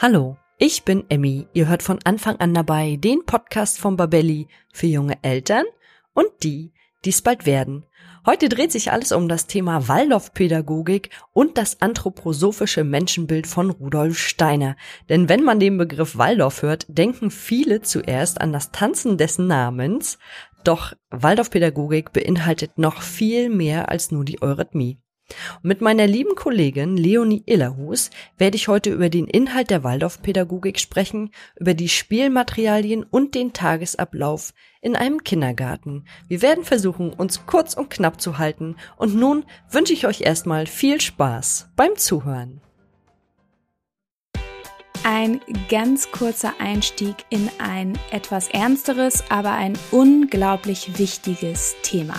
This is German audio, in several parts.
Hallo, ich bin Emmy. Ihr hört von Anfang an dabei den Podcast von Babelli für junge Eltern und die, die es bald werden. Heute dreht sich alles um das Thema Waldorfpädagogik und das anthroposophische Menschenbild von Rudolf Steiner. Denn wenn man den Begriff Waldorf hört, denken viele zuerst an das Tanzen dessen Namens. Doch Waldorfpädagogik beinhaltet noch viel mehr als nur die Eurythmie. Und mit meiner lieben Kollegin Leonie Illerhus werde ich heute über den Inhalt der Waldorfpädagogik sprechen, über die Spielmaterialien und den Tagesablauf in einem Kindergarten. Wir werden versuchen, uns kurz und knapp zu halten und nun wünsche ich euch erstmal viel Spaß beim Zuhören. Ein ganz kurzer Einstieg in ein etwas ernsteres, aber ein unglaublich wichtiges Thema.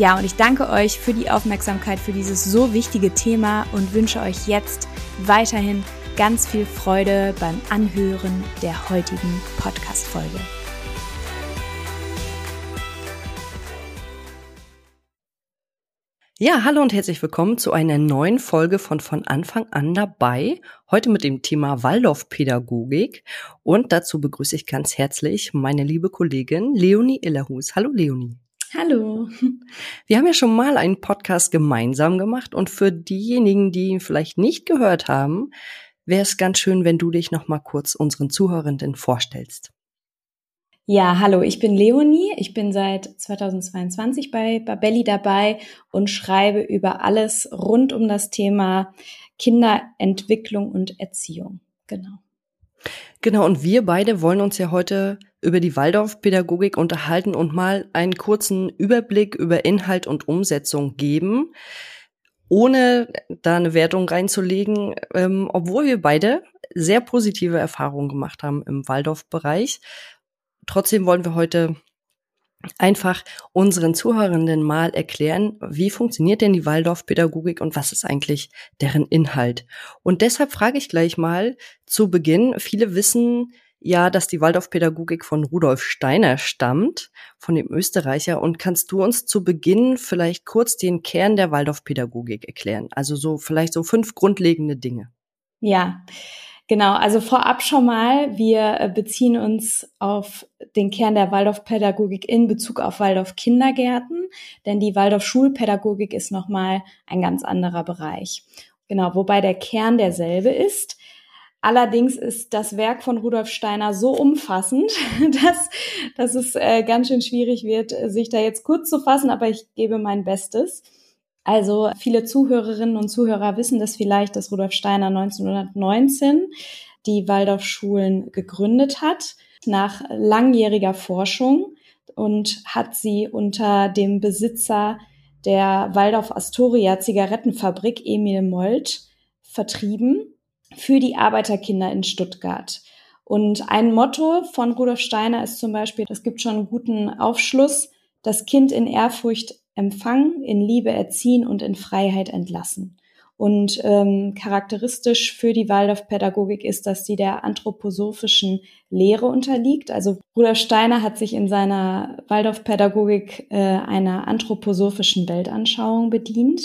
Ja, und ich danke euch für die Aufmerksamkeit für dieses so wichtige Thema und wünsche euch jetzt weiterhin ganz viel Freude beim Anhören der heutigen Podcast-Folge. Ja, hallo und herzlich willkommen zu einer neuen Folge von von Anfang an dabei. Heute mit dem Thema Waldorfpädagogik. Und dazu begrüße ich ganz herzlich meine liebe Kollegin Leonie Illerhus. Hallo Leonie. Hallo. Wir haben ja schon mal einen Podcast gemeinsam gemacht und für diejenigen, die ihn vielleicht nicht gehört haben, wäre es ganz schön, wenn du dich noch mal kurz unseren Zuhörenden vorstellst. Ja, hallo, ich bin Leonie. Ich bin seit 2022 bei Babelli dabei und schreibe über alles rund um das Thema Kinderentwicklung und Erziehung. Genau. Genau, und wir beide wollen uns ja heute über die Waldorfpädagogik unterhalten und mal einen kurzen Überblick über Inhalt und Umsetzung geben, ohne da eine Wertung reinzulegen, ähm, obwohl wir beide sehr positive Erfahrungen gemacht haben im Waldorf-Bereich. Trotzdem wollen wir heute einfach unseren Zuhörenden mal erklären, wie funktioniert denn die Waldorfpädagogik und was ist eigentlich deren Inhalt. Und deshalb frage ich gleich mal zu Beginn, viele wissen, ja, dass die Waldorfpädagogik von Rudolf Steiner stammt, von dem Österreicher. Und kannst du uns zu Beginn vielleicht kurz den Kern der Waldorfpädagogik erklären? Also so vielleicht so fünf grundlegende Dinge. Ja, genau. Also vorab schon mal, wir äh, beziehen uns auf den Kern der Waldorfpädagogik in Bezug auf Waldorf Kindergärten, denn die Waldorf Schulpädagogik ist nochmal ein ganz anderer Bereich. Genau, wobei der Kern derselbe ist. Allerdings ist das Werk von Rudolf Steiner so umfassend, dass, dass es äh, ganz schön schwierig wird, sich da jetzt kurz zu fassen, aber ich gebe mein Bestes. Also viele Zuhörerinnen und Zuhörer wissen das vielleicht, dass Rudolf Steiner 1919 die Waldorfschulen gegründet hat, nach langjähriger Forschung und hat sie unter dem Besitzer der Waldorf Astoria Zigarettenfabrik Emil Molt vertrieben für die Arbeiterkinder in Stuttgart. Und ein Motto von Rudolf Steiner ist zum Beispiel, es gibt schon einen guten Aufschluss, das Kind in Ehrfurcht empfangen, in Liebe erziehen und in Freiheit entlassen. Und ähm, charakteristisch für die Waldorfpädagogik ist, dass sie der anthroposophischen Lehre unterliegt. Also Rudolf Steiner hat sich in seiner Waldorfpädagogik äh, einer anthroposophischen Weltanschauung bedient,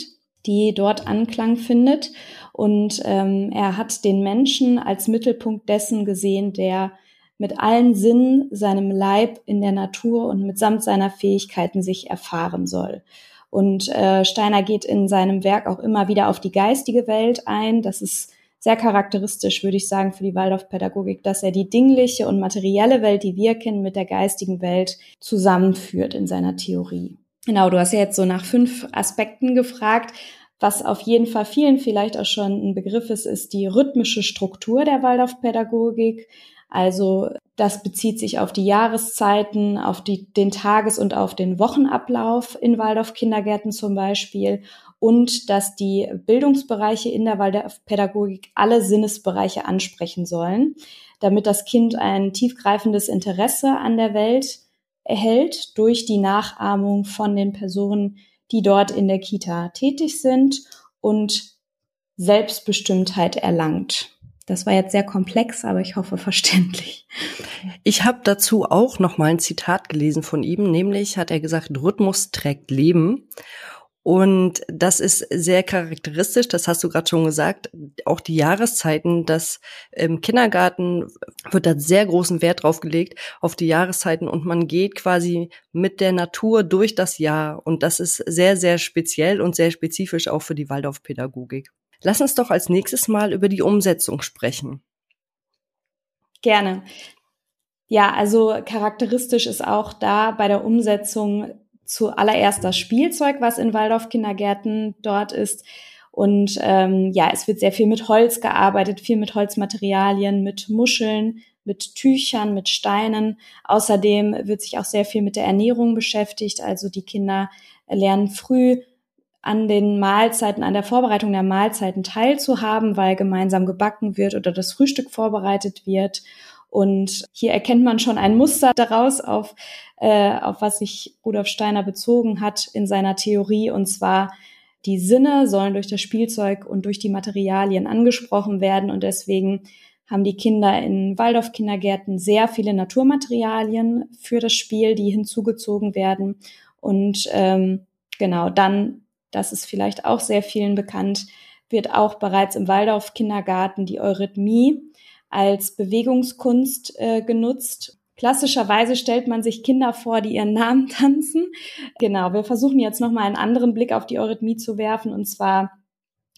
die dort Anklang findet. Und ähm, er hat den Menschen als Mittelpunkt dessen gesehen, der mit allen Sinnen seinem Leib in der Natur und mitsamt seiner Fähigkeiten sich erfahren soll. Und äh, Steiner geht in seinem Werk auch immer wieder auf die geistige Welt ein. Das ist sehr charakteristisch, würde ich sagen, für die Waldorfpädagogik, dass er die dingliche und materielle Welt, die wir kennen, mit der geistigen Welt zusammenführt in seiner Theorie. Genau, du hast ja jetzt so nach fünf Aspekten gefragt. Was auf jeden Fall vielen vielleicht auch schon ein Begriff ist, ist die rhythmische Struktur der Waldorfpädagogik. Also das bezieht sich auf die Jahreszeiten, auf die, den Tages- und auf den Wochenablauf in Waldorf-Kindergärten zum Beispiel und dass die Bildungsbereiche in der Waldorfpädagogik alle Sinnesbereiche ansprechen sollen, damit das Kind ein tiefgreifendes Interesse an der Welt erhält durch die Nachahmung von den Personen, die dort in der Kita tätig sind und Selbstbestimmtheit erlangt. Das war jetzt sehr komplex, aber ich hoffe verständlich. Ich habe dazu auch noch mal ein Zitat gelesen von ihm, nämlich hat er gesagt, Rhythmus trägt Leben. Und das ist sehr charakteristisch, das hast du gerade schon gesagt, auch die Jahreszeiten, das im Kindergarten wird da sehr großen Wert drauf gelegt, auf die Jahreszeiten und man geht quasi mit der Natur durch das Jahr und das ist sehr, sehr speziell und sehr spezifisch auch für die Waldorfpädagogik. Lass uns doch als nächstes mal über die Umsetzung sprechen. Gerne. Ja, also charakteristisch ist auch da bei der Umsetzung zuallererst das Spielzeug, was in Waldorf-Kindergärten dort ist. Und ähm, ja, es wird sehr viel mit Holz gearbeitet, viel mit Holzmaterialien, mit Muscheln, mit Tüchern, mit Steinen. Außerdem wird sich auch sehr viel mit der Ernährung beschäftigt. Also die Kinder lernen früh an den Mahlzeiten, an der Vorbereitung der Mahlzeiten teilzuhaben, weil gemeinsam gebacken wird oder das Frühstück vorbereitet wird. Und hier erkennt man schon ein Muster daraus, auf, äh, auf was sich Rudolf Steiner bezogen hat in seiner Theorie. Und zwar, die Sinne sollen durch das Spielzeug und durch die Materialien angesprochen werden. Und deswegen haben die Kinder in Waldorf-Kindergärten sehr viele Naturmaterialien für das Spiel, die hinzugezogen werden. Und ähm, genau, dann das ist vielleicht auch sehr vielen bekannt, wird auch bereits im Waldorf Kindergarten die Eurythmie als Bewegungskunst äh, genutzt. Klassischerweise stellt man sich Kinder vor, die ihren Namen tanzen. Genau, wir versuchen jetzt nochmal einen anderen Blick auf die Eurythmie zu werfen. Und zwar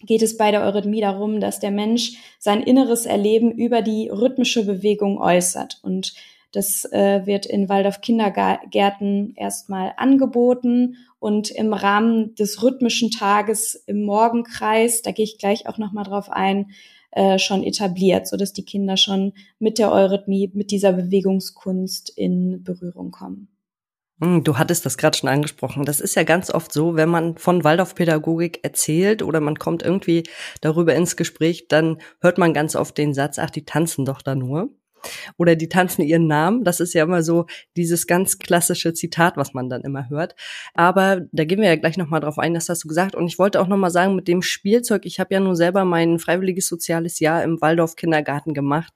geht es bei der Eurythmie darum, dass der Mensch sein inneres Erleben über die rhythmische Bewegung äußert. Und das äh, wird in Waldorf Kindergärten erstmal angeboten und im Rahmen des rhythmischen Tages im Morgenkreis, da gehe ich gleich auch nochmal drauf ein, äh, schon etabliert, so dass die Kinder schon mit der Eurythmie, mit dieser Bewegungskunst in Berührung kommen. Hm, du hattest das gerade schon angesprochen. Das ist ja ganz oft so, wenn man von Waldorfpädagogik erzählt oder man kommt irgendwie darüber ins Gespräch, dann hört man ganz oft den Satz, ach, die tanzen doch da nur. Oder die tanzen ihren Namen. Das ist ja immer so dieses ganz klassische Zitat, was man dann immer hört. Aber da gehen wir ja gleich nochmal drauf ein, das hast du gesagt. Und ich wollte auch nochmal sagen, mit dem Spielzeug, ich habe ja nun selber mein freiwilliges soziales Jahr im Waldorf Kindergarten gemacht.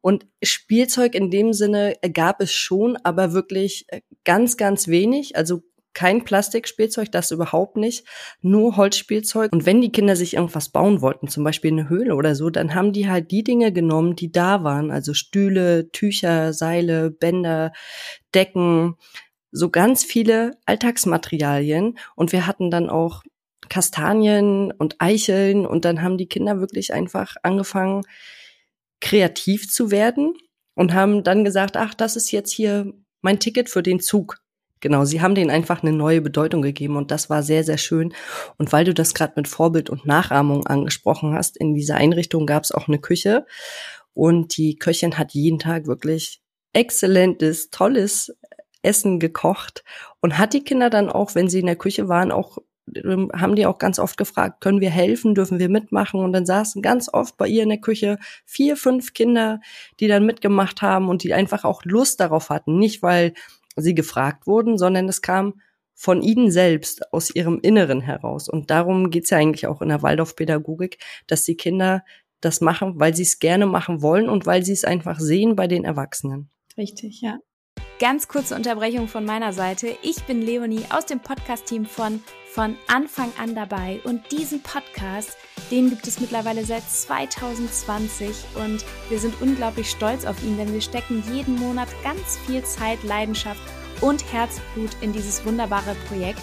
Und Spielzeug in dem Sinne gab es schon, aber wirklich ganz, ganz wenig. Also kein Plastikspielzeug, das überhaupt nicht, nur Holzspielzeug. Und wenn die Kinder sich irgendwas bauen wollten, zum Beispiel eine Höhle oder so, dann haben die halt die Dinge genommen, die da waren, also Stühle, Tücher, Seile, Bänder, Decken, so ganz viele Alltagsmaterialien. Und wir hatten dann auch Kastanien und Eicheln und dann haben die Kinder wirklich einfach angefangen, kreativ zu werden und haben dann gesagt, ach, das ist jetzt hier mein Ticket für den Zug. Genau, sie haben denen einfach eine neue Bedeutung gegeben und das war sehr, sehr schön. Und weil du das gerade mit Vorbild und Nachahmung angesprochen hast, in dieser Einrichtung gab es auch eine Küche und die Köchin hat jeden Tag wirklich exzellentes, tolles Essen gekocht und hat die Kinder dann auch, wenn sie in der Küche waren, auch ähm, haben die auch ganz oft gefragt, können wir helfen, dürfen wir mitmachen? Und dann saßen ganz oft bei ihr in der Küche vier, fünf Kinder, die dann mitgemacht haben und die einfach auch Lust darauf hatten. Nicht, weil sie gefragt wurden, sondern es kam von ihnen selbst, aus ihrem Inneren heraus. Und darum geht's ja eigentlich auch in der Waldorfpädagogik, dass die Kinder das machen, weil sie es gerne machen wollen und weil sie es einfach sehen bei den Erwachsenen. Richtig, ja. Ganz kurze Unterbrechung von meiner Seite. Ich bin Leonie aus dem Podcast-Team von von Anfang an dabei. Und diesen Podcast, den gibt es mittlerweile seit 2020 und wir sind unglaublich stolz auf ihn, denn wir stecken jeden Monat ganz viel Zeit, Leidenschaft und Herzblut in dieses wunderbare Projekt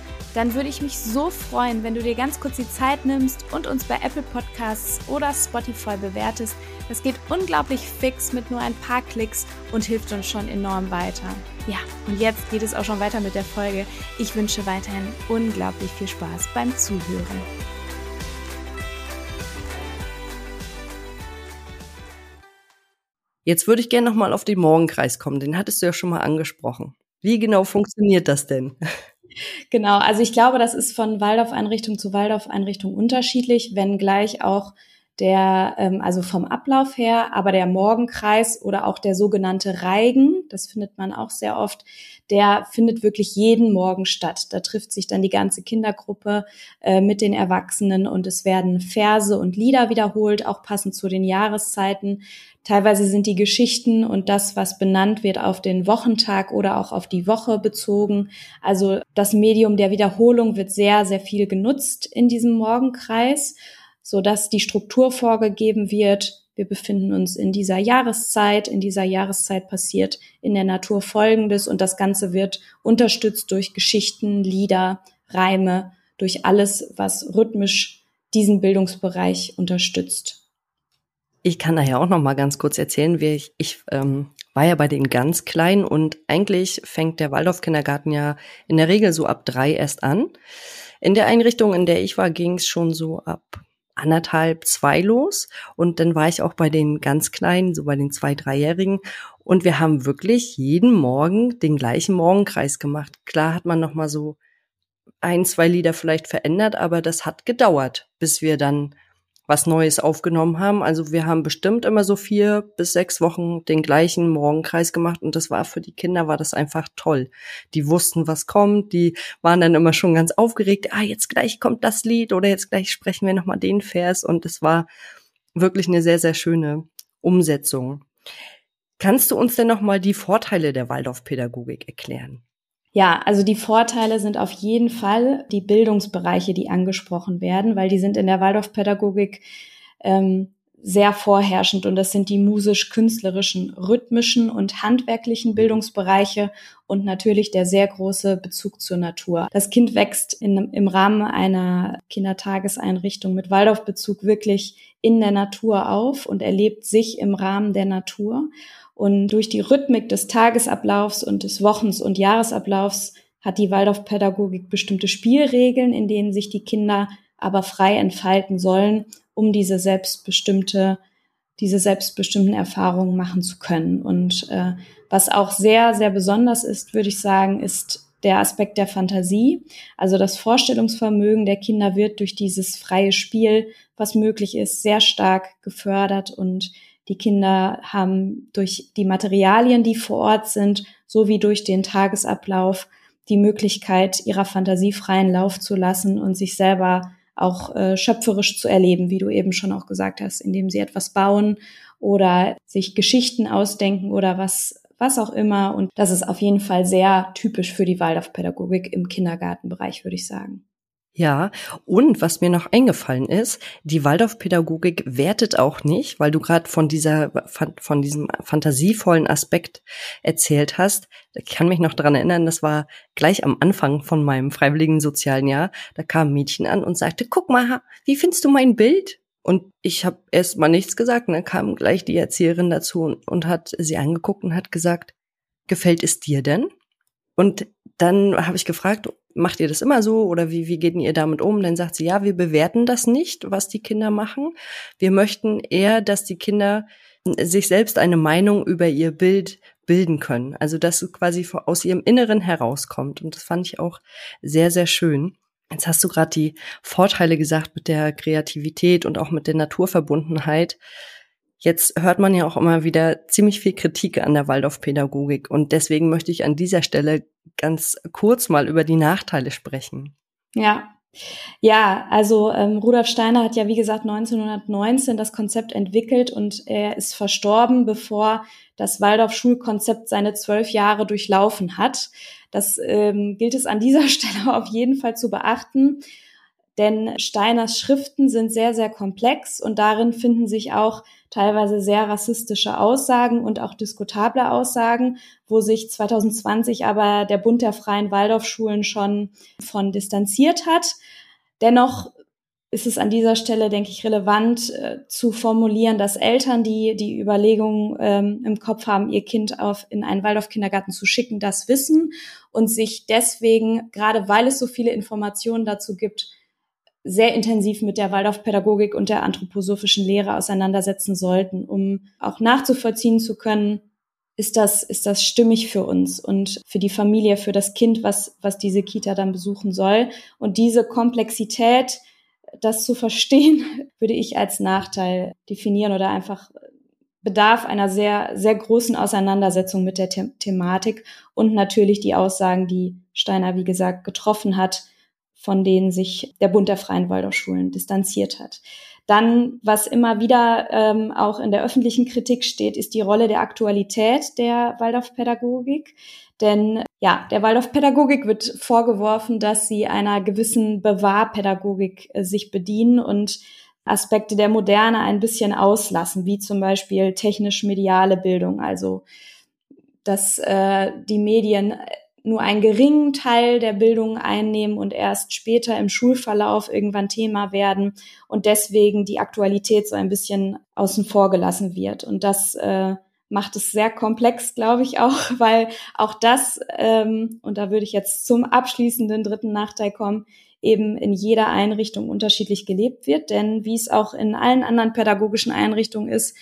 dann würde ich mich so freuen, wenn du dir ganz kurz die Zeit nimmst und uns bei Apple Podcasts oder Spotify bewertest. Das geht unglaublich fix mit nur ein paar Klicks und hilft uns schon enorm weiter. Ja, und jetzt geht es auch schon weiter mit der Folge. Ich wünsche weiterhin unglaublich viel Spaß beim Zuhören. Jetzt würde ich gerne nochmal auf den Morgenkreis kommen. Den hattest du ja schon mal angesprochen. Wie genau funktioniert das denn? Genau, also ich glaube, das ist von Waldorf-Einrichtung zu Waldorf-Einrichtung unterschiedlich, wenngleich auch der, ähm, also vom Ablauf her, aber der Morgenkreis oder auch der sogenannte Reigen, das findet man auch sehr oft, der findet wirklich jeden Morgen statt. Da trifft sich dann die ganze Kindergruppe äh, mit den Erwachsenen und es werden Verse und Lieder wiederholt, auch passend zu den Jahreszeiten. Teilweise sind die Geschichten und das, was benannt wird, auf den Wochentag oder auch auf die Woche bezogen. Also das Medium der Wiederholung wird sehr, sehr viel genutzt in diesem Morgenkreis, so dass die Struktur vorgegeben wird. Wir befinden uns in dieser Jahreszeit. In dieser Jahreszeit passiert in der Natur Folgendes und das Ganze wird unterstützt durch Geschichten, Lieder, Reime, durch alles, was rhythmisch diesen Bildungsbereich unterstützt. Ich kann daher auch noch mal ganz kurz erzählen, wie ich, ich ähm, war ja bei den ganz Kleinen und eigentlich fängt der Waldorf-Kindergarten ja in der Regel so ab drei erst an. In der Einrichtung, in der ich war, ging es schon so ab anderthalb, zwei los. Und dann war ich auch bei den ganz Kleinen, so bei den zwei, dreijährigen. Und wir haben wirklich jeden Morgen den gleichen Morgenkreis gemacht. Klar hat man noch mal so ein, zwei Lieder vielleicht verändert, aber das hat gedauert, bis wir dann was Neues aufgenommen haben. Also wir haben bestimmt immer so vier bis sechs Wochen den gleichen Morgenkreis gemacht und das war für die Kinder war das einfach toll. Die wussten, was kommt, die waren dann immer schon ganz aufgeregt. Ah, jetzt gleich kommt das Lied oder jetzt gleich sprechen wir nochmal den Vers und es war wirklich eine sehr, sehr schöne Umsetzung. Kannst du uns denn nochmal die Vorteile der Waldorfpädagogik erklären? Ja, also die Vorteile sind auf jeden Fall die Bildungsbereiche, die angesprochen werden, weil die sind in der Waldorfpädagogik ähm, sehr vorherrschend und das sind die musisch-künstlerischen, rhythmischen und handwerklichen Bildungsbereiche und natürlich der sehr große Bezug zur Natur. Das Kind wächst in, im Rahmen einer Kindertageseinrichtung mit Waldorfbezug wirklich in der Natur auf und erlebt sich im Rahmen der Natur. Und durch die Rhythmik des Tagesablaufs und des Wochens- und Jahresablaufs hat die Waldorfpädagogik bestimmte Spielregeln, in denen sich die Kinder aber frei entfalten sollen, um diese selbstbestimmte, diese selbstbestimmten Erfahrungen machen zu können. Und äh, was auch sehr, sehr besonders ist, würde ich sagen, ist der Aspekt der Fantasie. Also das Vorstellungsvermögen der Kinder wird durch dieses freie Spiel, was möglich ist, sehr stark gefördert und die Kinder haben durch die Materialien, die vor Ort sind, sowie durch den Tagesablauf die Möglichkeit, ihrer Fantasie freien Lauf zu lassen und sich selber auch äh, schöpferisch zu erleben, wie du eben schon auch gesagt hast, indem sie etwas bauen oder sich Geschichten ausdenken oder was, was auch immer. Und das ist auf jeden Fall sehr typisch für die Waldorfpädagogik im Kindergartenbereich, würde ich sagen. Ja, und was mir noch eingefallen ist, die Waldorfpädagogik wertet auch nicht, weil du gerade von dieser von diesem fantasievollen Aspekt erzählt hast. Ich kann mich noch dran erinnern, das war gleich am Anfang von meinem freiwilligen sozialen Jahr. Da kam ein Mädchen an und sagte: "Guck mal, wie findest du mein Bild?" Und ich habe erst mal nichts gesagt. Und dann kam gleich die Erzieherin dazu und, und hat sie angeguckt und hat gesagt: "Gefällt es dir denn?" Und dann habe ich gefragt, macht ihr das immer so oder wie, wie geht ihr damit um? Dann sagt sie, ja, wir bewerten das nicht, was die Kinder machen. Wir möchten eher, dass die Kinder sich selbst eine Meinung über ihr Bild bilden können. Also dass es quasi aus ihrem Inneren herauskommt. Und das fand ich auch sehr, sehr schön. Jetzt hast du gerade die Vorteile gesagt mit der Kreativität und auch mit der Naturverbundenheit. Jetzt hört man ja auch immer wieder ziemlich viel Kritik an der Waldorfpädagogik und deswegen möchte ich an dieser Stelle ganz kurz mal über die Nachteile sprechen. Ja. Ja, also ähm, Rudolf Steiner hat ja, wie gesagt, 1919 das Konzept entwickelt und er ist verstorben, bevor das Waldorf-Schulkonzept seine zwölf Jahre durchlaufen hat. Das ähm, gilt es an dieser Stelle auf jeden Fall zu beachten, denn Steiners Schriften sind sehr, sehr komplex und darin finden sich auch teilweise sehr rassistische Aussagen und auch diskutable Aussagen, wo sich 2020 aber der Bund der freien Waldorfschulen schon von distanziert hat. Dennoch ist es an dieser Stelle, denke ich, relevant äh, zu formulieren, dass Eltern, die die Überlegung ähm, im Kopf haben, ihr Kind auf, in einen Waldorf-Kindergarten zu schicken, das wissen und sich deswegen, gerade weil es so viele Informationen dazu gibt, sehr intensiv mit der Waldorfpädagogik und der anthroposophischen Lehre auseinandersetzen sollten, um auch nachzuvollziehen zu können, ist das, ist das stimmig für uns und für die Familie, für das Kind, was, was diese Kita dann besuchen soll. Und diese Komplexität, das zu verstehen, würde ich als Nachteil definieren oder einfach bedarf einer sehr, sehr großen Auseinandersetzung mit der The Thematik und natürlich die Aussagen, die Steiner, wie gesagt, getroffen hat, von denen sich der Bund der Freien Waldorfschulen distanziert hat. Dann, was immer wieder ähm, auch in der öffentlichen Kritik steht, ist die Rolle der Aktualität der Waldorfpädagogik. Denn ja, der Waldorfpädagogik wird vorgeworfen, dass sie einer gewissen Bewahrpädagogik äh, sich bedienen und Aspekte der Moderne ein bisschen auslassen, wie zum Beispiel technisch-mediale Bildung, also dass äh, die Medien nur einen geringen Teil der Bildung einnehmen und erst später im Schulverlauf irgendwann Thema werden und deswegen die Aktualität so ein bisschen außen vor gelassen wird. Und das äh, macht es sehr komplex, glaube ich auch, weil auch das, ähm, und da würde ich jetzt zum abschließenden dritten Nachteil kommen, eben in jeder Einrichtung unterschiedlich gelebt wird. Denn wie es auch in allen anderen pädagogischen Einrichtungen ist,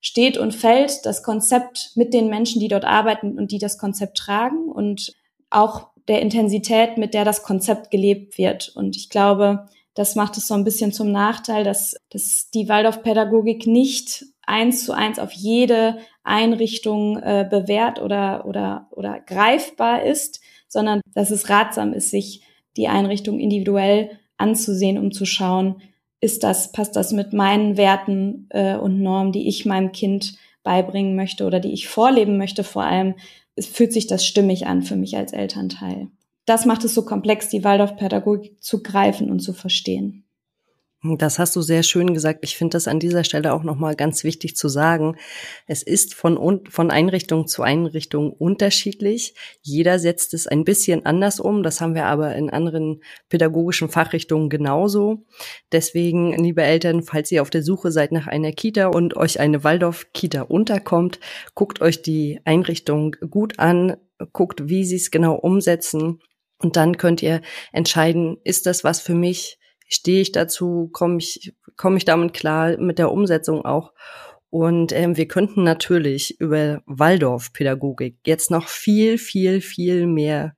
steht und fällt das Konzept mit den Menschen, die dort arbeiten und die das Konzept tragen. Und auch der Intensität, mit der das Konzept gelebt wird. Und ich glaube, das macht es so ein bisschen zum Nachteil, dass, dass die Waldorfpädagogik nicht eins zu eins auf jede Einrichtung äh, bewährt oder, oder, oder greifbar ist, sondern dass es ratsam ist, sich die Einrichtung individuell anzusehen, um zu schauen, ist das, passt das mit meinen Werten äh, und Normen, die ich meinem Kind beibringen möchte oder die ich vorleben möchte, vor allem es fühlt sich das stimmig an für mich als Elternteil. Das macht es so komplex, die Waldorfpädagogik zu greifen und zu verstehen. Das hast du sehr schön gesagt. Ich finde das an dieser Stelle auch nochmal ganz wichtig zu sagen. Es ist von, von Einrichtung zu Einrichtung unterschiedlich. Jeder setzt es ein bisschen anders um. Das haben wir aber in anderen pädagogischen Fachrichtungen genauso. Deswegen, liebe Eltern, falls ihr auf der Suche seid nach einer Kita und euch eine Waldorf-Kita unterkommt, guckt euch die Einrichtung gut an, guckt, wie sie es genau umsetzen. Und dann könnt ihr entscheiden, ist das was für mich? Stehe ich dazu, komme ich, komme ich damit klar mit der Umsetzung auch. Und ähm, wir könnten natürlich über Waldorf-Pädagogik jetzt noch viel, viel, viel mehr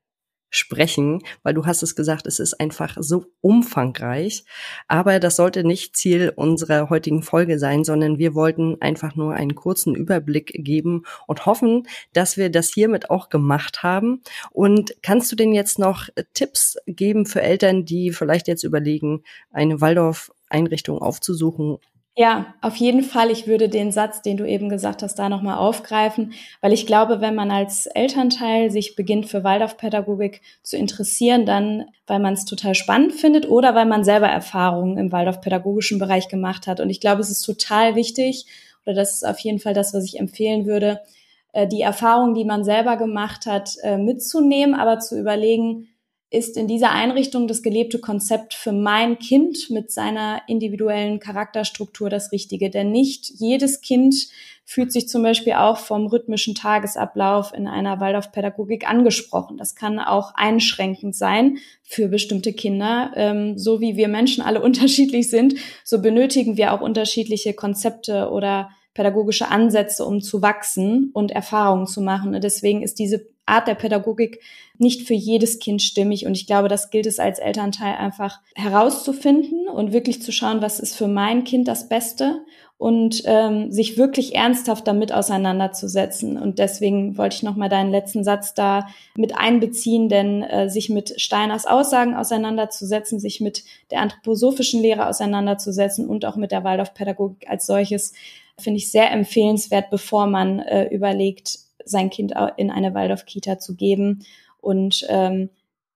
sprechen, weil du hast es gesagt, es ist einfach so umfangreich. Aber das sollte nicht Ziel unserer heutigen Folge sein, sondern wir wollten einfach nur einen kurzen Überblick geben und hoffen, dass wir das hiermit auch gemacht haben. Und kannst du denn jetzt noch Tipps geben für Eltern, die vielleicht jetzt überlegen, eine Waldorf-Einrichtung aufzusuchen Ja, auf jeden Fall. Ich würde den Satz, den du eben gesagt hast, da nochmal aufgreifen, weil ich glaube, wenn man als Elternteil sich beginnt für Waldorfpädagogik zu interessieren, dann, weil man es total spannend findet oder weil man selber Erfahrungen im Waldorfpädagogischen Bereich gemacht hat. Und ich glaube, es ist total wichtig, oder das ist auf jeden Fall das, was ich empfehlen würde, äh, die Erfahrungen, die man selber gemacht hat, äh, mitzunehmen, aber zu überlegen, ist in dieser Einrichtung das gelebte Konzept für mein Kind mit seiner individuellen Charakterstruktur das Richtige. Denn nicht jedes Kind fühlt sich zum Beispiel auch vom rhythmischen Tagesablauf in einer Waldorfpädagogik angesprochen. Das kann auch einschränkend sein für bestimmte Kinder. Ähm, so wie wir Menschen alle unterschiedlich sind, so benötigen wir auch unterschiedliche Konzepte oder pädagogische Ansätze, um zu wachsen und Erfahrungen zu machen. Deswegen ist diese Art der Pädagogik nicht für jedes Kind stimmig. Und ich glaube, das gilt es als Elternteil einfach herauszufinden und wirklich zu schauen, was ist für mein Kind das Beste und ähm, sich wirklich ernsthaft damit auseinanderzusetzen. Und deswegen wollte ich nochmal deinen letzten Satz da mit einbeziehen, denn äh, sich mit Steiners Aussagen auseinanderzusetzen, sich mit der anthroposophischen Lehre auseinanderzusetzen und auch mit der Waldorfpädagogik als solches, finde ich sehr empfehlenswert, bevor man äh, überlegt, sein Kind in eine Waldorf-Kita zu geben und ähm,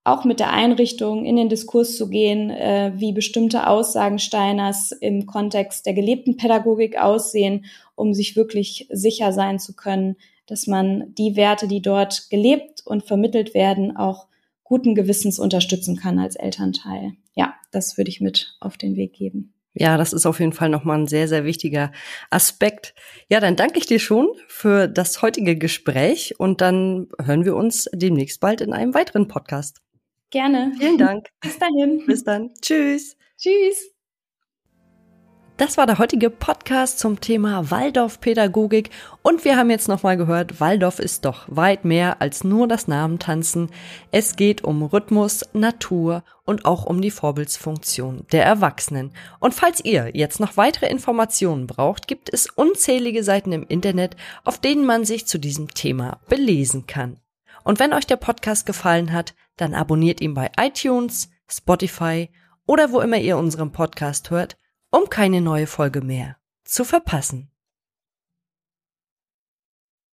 auch mit der Einrichtung in den Diskurs zu gehen, äh, wie bestimmte Aussagen Steiners im Kontext der gelebten Pädagogik aussehen, um sich wirklich sicher sein zu können, dass man die Werte, die dort gelebt und vermittelt werden, auch guten Gewissens unterstützen kann als Elternteil. Ja, das würde ich mit auf den Weg geben. Ja, das ist auf jeden Fall nochmal ein sehr, sehr wichtiger Aspekt. Ja, dann danke ich dir schon für das heutige Gespräch und dann hören wir uns demnächst bald in einem weiteren Podcast. Gerne. Vielen Dank. Bis dahin. Bis dann. Tschüss. Tschüss. Das war der heutige Podcast zum Thema Waldorfpädagogik und wir haben jetzt nochmal gehört, Waldorf ist doch weit mehr als nur das Namentanzen. Es geht um Rhythmus, Natur und auch um die Vorbildsfunktion der Erwachsenen. Und falls ihr jetzt noch weitere Informationen braucht, gibt es unzählige Seiten im Internet, auf denen man sich zu diesem Thema belesen kann. Und wenn euch der Podcast gefallen hat, dann abonniert ihn bei iTunes, Spotify oder wo immer ihr unseren Podcast hört um keine neue Folge mehr zu verpassen.